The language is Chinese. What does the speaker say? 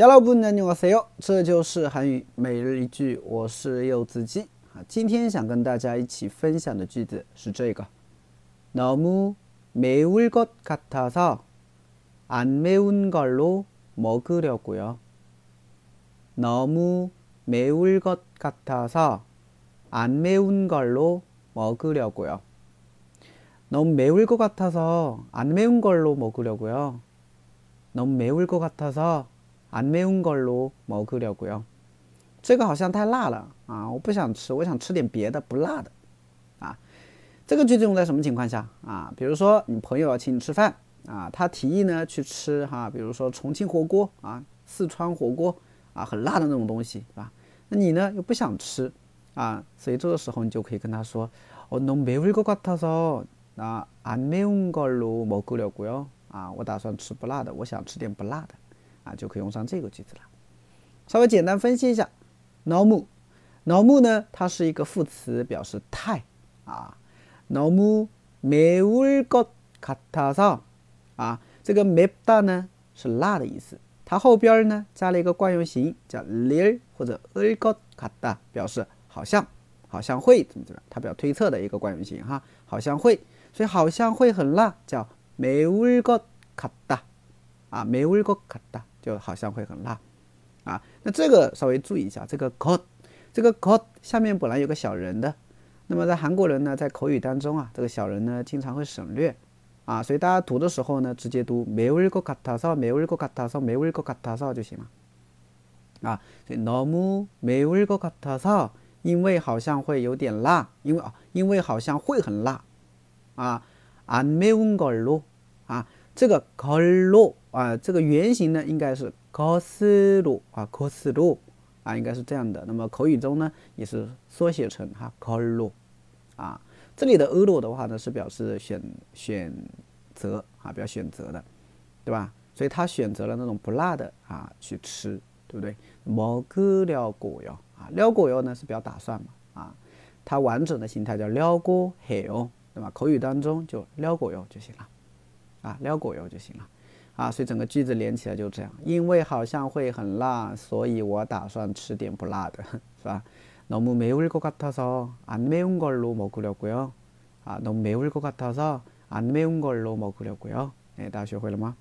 여러분 안녕하세요. 这就是韩语每日一句我是柚子鸡今天想跟大家一起分享的句子是这个 너무 매울 것 같아서 안 매운 걸로 먹으려고요. 너무 매울 것 같아서 안 매운 걸로 먹으려고요. 너무 매울 것 같아서 안 매운 걸로 먹으려고요. 너무 매울 것 같아서 안 매운 걸로 먹으려고요. 这个句子用在什么情况下啊？比如说你朋友要请你吃饭啊，比如说重庆火锅啊，四川火锅啊，很辣的那种东西，是吧？那你呢又不想吃啊，所以这个时候你就可以跟他说，哦， 너무 매울 것 같아서 아, 안 매운 걸로 먹으려고요. 啊，我打算吃不辣的，我想吃点不辣的。 啊，就可以用上这个句子了。稍微简单分析一下，nomu，nomu 呢，它是一个副词，表示太啊。nomu 매울것같아 서， 啊，这个맵다呢是辣的意思，它后边呢加了一个惯用型，叫릴或者을것같 다， 表示好像，好像会怎么怎么，它表推测的一个惯用型哈，好像会，所以好像会很辣，叫매울것같 다， 啊，매울것같 다。 就好像会很辣，啊，那这个稍微注意一下，这个 got，这个 got 下面本来有个小人的，那么在韩国人呢，在口语当中啊，这个小人呢经常会省略，啊，所以大家读的时候呢，直接读매울것같아 서， 매울것같아 서， 매울것같아서就行了，啊，所以너무매울것같아 서， 因为好像会有点辣，因为啊，因为好像会很辣，啊，안매운걸 로， 啊。 这个 color 啊，这个原型呢应该是 coslo 啊，coslo 啊，应该是这样的。那么口语中呢也是缩写成哈 color 啊。这里的 olo 的话呢是表示选选择啊，表选择的，对吧？所以他选择了那种不辣的啊去吃，对不对？먹으려고 요， 啊，려고 요呢是表打算嘛啊，它完整的形态叫려고해 요， 对吧？口语当中就려고요就行了。 啊，撩果油就行了，啊，所以整个句子连起来就这样。因为好像会很辣，所以我打算吃点不辣的，是吧？너무매울것같아서안매운걸로먹으려고 요。 啊，너무매울것같아서안매운걸로먹으려고 요。 哎，大家学会了吗？